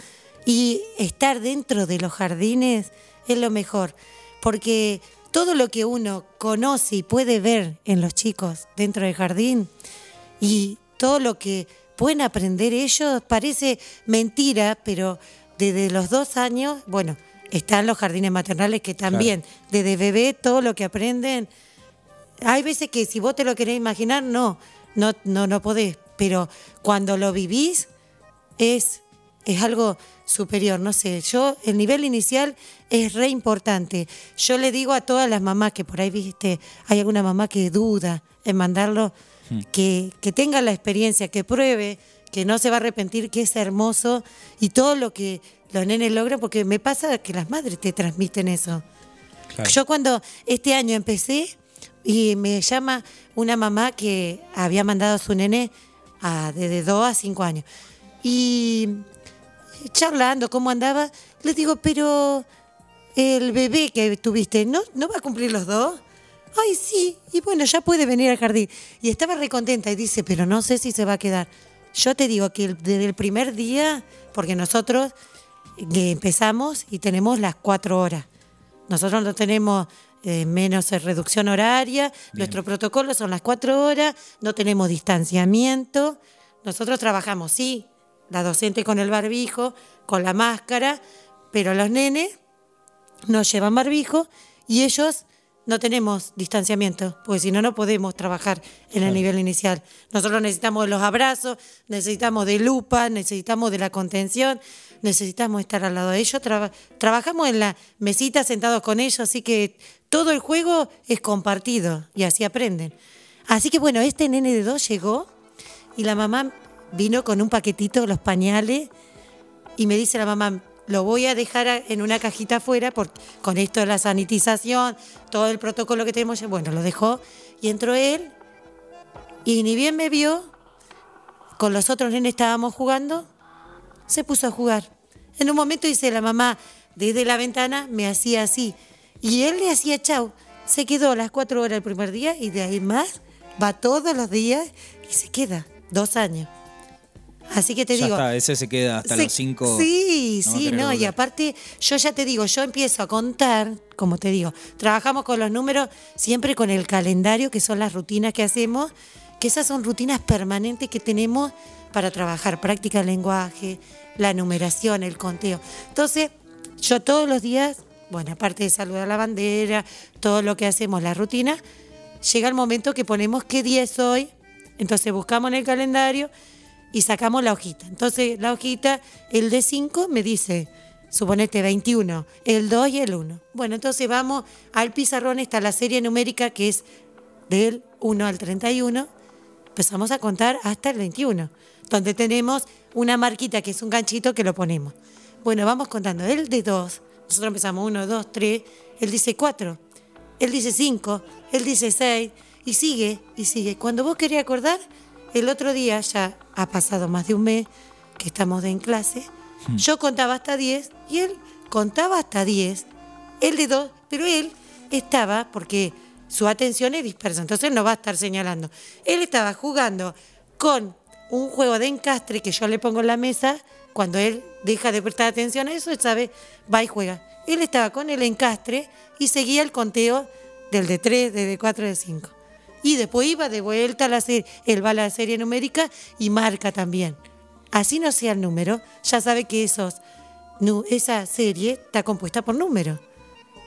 Y estar dentro de los jardines es lo mejor, porque todo lo que uno conoce y puede ver en los chicos dentro del jardín y todo lo que pueden aprender ellos parece mentira, pero desde los dos años, bueno, están los jardines maternales que también, desde bebé, todo lo que aprenden. Hay veces que si vos te lo querés imaginar, no, no, no, no podés. Pero cuando lo vivís, es, es algo superior. No sé, yo, el nivel inicial es re importante. Yo le digo a todas las mamás que por ahí, viste, hay alguna mamá que duda en mandarlo, hmm. que, que tenga la experiencia, que pruebe que no se va a arrepentir, que es hermoso y todo lo que los nenes logran, porque me pasa que las madres te transmiten eso. Yo cuando este año empecé y me llama una mamá que había mandado a su nene a, desde 2 a 5 años y charlando cómo andaba, le digo, pero el bebé que tuviste, ¿no, ¿no va a cumplir los dos? Ay, sí, y bueno, ya puede venir al jardín. Y estaba recontenta y dice, pero no sé si se va a quedar. Yo te digo que desde el primer día, porque nosotros eh, empezamos y tenemos las cuatro horas. Nosotros no tenemos eh, menos reducción horaria, nuestro protocolo son las cuatro horas, no tenemos distanciamiento. Nosotros trabajamos, sí, la docente con el barbijo, con la máscara, pero los nenes nos llevan barbijo y ellos no tenemos distanciamiento, porque si no, no podemos trabajar en el nivel inicial. Nosotros necesitamos los abrazos, necesitamos de lupa, necesitamos de la contención, necesitamos estar al lado de ellos. trabajamos en la mesita sentados con ellos, así que todo el juego es compartido y así aprenden. Así que bueno, este nene de dos llegó y la mamá vino con un paquetito, los pañales, y me dice la mamá, lo voy a dejar en una cajita afuera por, con esto de la sanitización, todo el protocolo que tenemos. Bueno, lo dejó y entró él y ni bien me vio, con los otros nenes estábamos jugando, se puso a jugar. En un momento dice la mamá, desde la ventana me hacía así y él le hacía chau. Se quedó a las cuatro horas el primer día y de ahí más va todos los días y se queda dos años. Así que te Ya digo. está, ese se queda hasta se- los cinco. Sí, no sí, no, y aparte, yo ya te digo, yo empiezo a contar, como te digo, trabajamos con los números, siempre con el calendario, que son las rutinas que hacemos, que esas son rutinas permanentes que tenemos para trabajar, práctica del lenguaje, la numeración, el conteo. Entonces, yo todos los días, bueno, aparte de saludar la bandera, todo lo que hacemos, la rutina, llega el momento que ponemos qué día es hoy, entonces buscamos en el calendario y sacamos la hojita. Entonces, la hojita, el de 5 me dice, suponete 21, el 2 y el 1. Bueno, entonces vamos al pizarrón, está la serie numérica que es del 1 al 31. Empezamos a contar hasta el 21, donde tenemos una marquita que es un ganchito que lo ponemos. Bueno, vamos contando. El de 2, nosotros empezamos 1, 2, 3, él dice 4, él dice 5, él dice 6, y sigue, y sigue. Cuando vos querés acordar, el otro día, ya ha pasado más de un mes que estamos en clase, yo contaba hasta 10 y él contaba hasta 10, él de 2, pero él estaba, porque su atención es dispersa, entonces él no va a estar señalando. Él estaba jugando con un juego de encastre que yo le pongo en la mesa, cuando él deja de prestar atención a eso, él sabe, va y juega. Él estaba con el encastre y seguía el conteo del de 3, del de 4, de 5. Y después iba de vuelta a la serie, él va a la serie numérica y marca también. Así no sea el número, ya sabe que esos, esa serie está compuesta por números.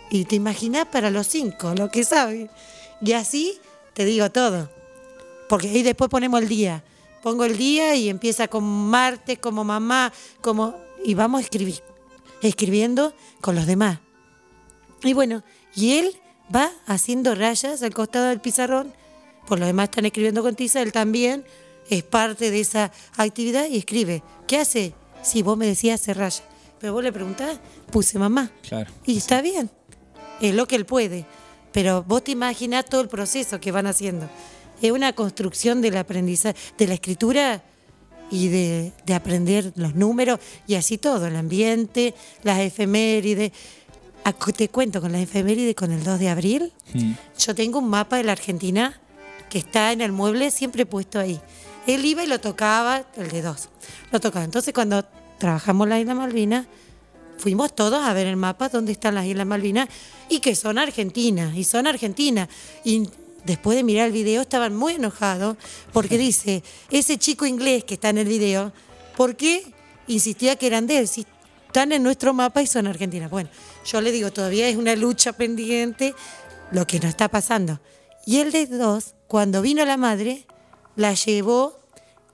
Y te imaginas para los cinco, lo que sabe. Y así te digo todo. Porque ahí después ponemos el día. Pongo el día y empieza con martes, como mamá, como. Y vamos a escribir. Escribiendo con los demás. Y bueno, y él va haciendo rayas al costado del pizarrón. Por lo demás están escribiendo con tiza, él también es parte de esa actividad y escribe. ¿Qué hace? Si vos me decías hacer rayas. Pero vos le preguntás, puse mamá. Claro. Y está bien, es lo que él puede. Pero vos te imaginás todo el proceso que van haciendo. Es una construcción del aprendizaje, de la escritura y de, de aprender los números y así todo, el ambiente, las efemérides. Ac- Te cuento con las efemérides con el 2 de abril. Mm. Yo tengo un mapa de la Argentina que está en el mueble siempre puesto ahí. Él iba y lo tocaba, el de dos. Lo tocaba. Entonces cuando trabajamos la isla Malvinas, fuimos todos a ver el mapa donde están las Islas Malvinas y que son argentinas, y son argentinas. Y después de mirar el video estaban muy enojados porque dice, ese chico inglés que está en el video, ¿por qué insistía que eran de él? Si están en nuestro mapa y son argentinas. Bueno, yo le digo, todavía es una lucha pendiente lo que nos está pasando. Y el de dos, cuando vino la madre, la llevó,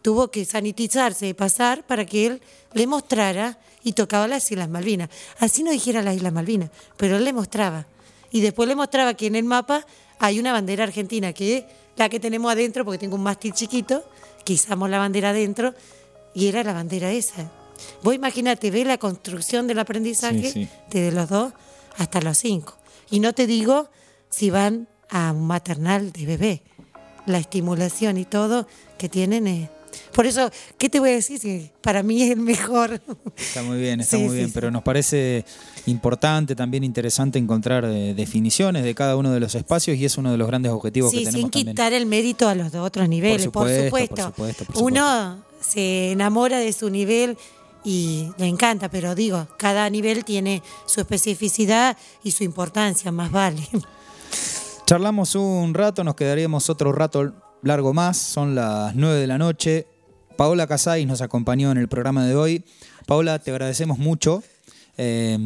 tuvo que sanitizarse y pasar para que él le mostrara y tocaba las Islas Malvinas. Así no dijera las Islas Malvinas, pero él le mostraba. Y después le mostraba que en el mapa hay una bandera argentina, que es la que tenemos adentro, porque tengo un mástil chiquito, que izamos la bandera adentro, y era la bandera esa. Vos imagínate, ve la construcción del aprendizaje Sí, sí. desde los dos hasta los cinco. Y no te digo si van a un maternal de bebé. La estimulación y todo que tienen es... Por eso, ¿qué te voy a decir? Para mí es el mejor. Está muy bien, está Sí, muy sí, bien, sí. pero nos parece importante, también interesante encontrar eh, definiciones de cada uno de los espacios y es uno de los grandes objetivos que tenemos sin también. quitar el mérito a los otros niveles, por supuesto, supuesto. por supuesto, por Uno se enamora de su nivel y le encanta, pero digo, cada nivel tiene su especificidad y su importancia, más vale. Charlamos un rato, nos quedaríamos otro rato largo más, son las 9 de la noche. Paola Casais nos acompañó en el programa de hoy. Paola, te agradecemos mucho eh,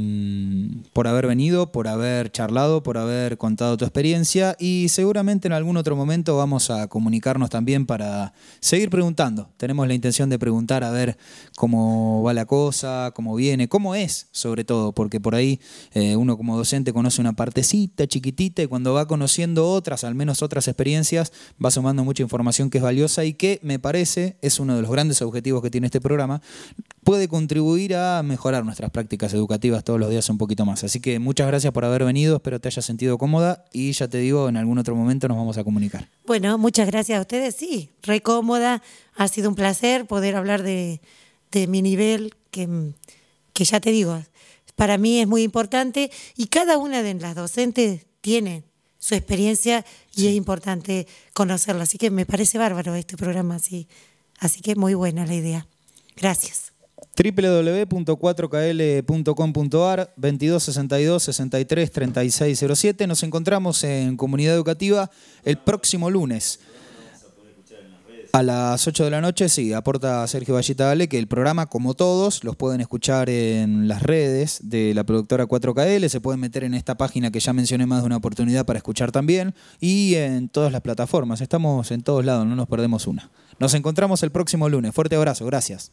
por haber venido, por haber charlado, por haber contado tu experiencia y seguramente en algún otro momento vamos a comunicarnos también para seguir preguntando. Tenemos la intención de preguntar a ver cómo va la cosa, cómo viene, cómo es sobre todo, porque por ahí eh, uno como docente conoce una partecita chiquitita y cuando va conociendo otras, al menos otras experiencias, va sumando mucha información que es valiosa y que me parece es uno de los grandes objetivos que tiene este programa, puede contribuir a mejorar nuestras prácticas educativas todos los días un poquito más. Así que muchas gracias por haber venido, espero te hayas sentido cómoda y ya te digo, en algún otro momento nos vamos a comunicar. Bueno, muchas gracias a ustedes. Sí, re cómoda. Ha sido un placer poder hablar de, de mi nivel, que, que ya te digo, para mí es muy importante y cada una de las docentes tiene su experiencia y es importante conocerla. Así que me parece bárbaro este programa, así, así que muy buena la idea. Gracias www.4kl.com.ar 2262 63 3607. Nos encontramos en Comunidad Educativa el próximo lunes. A las 8 de la noche, sí, aporta Sergio Vallita Dale que el programa, como todos, los pueden escuchar en las redes de la productora 4KL, se pueden meter en esta página que ya mencioné más de una oportunidad para escuchar también, y en todas las plataformas. Estamos en todos lados, no nos perdemos una. Nos encontramos el próximo lunes. Fuerte abrazo, gracias.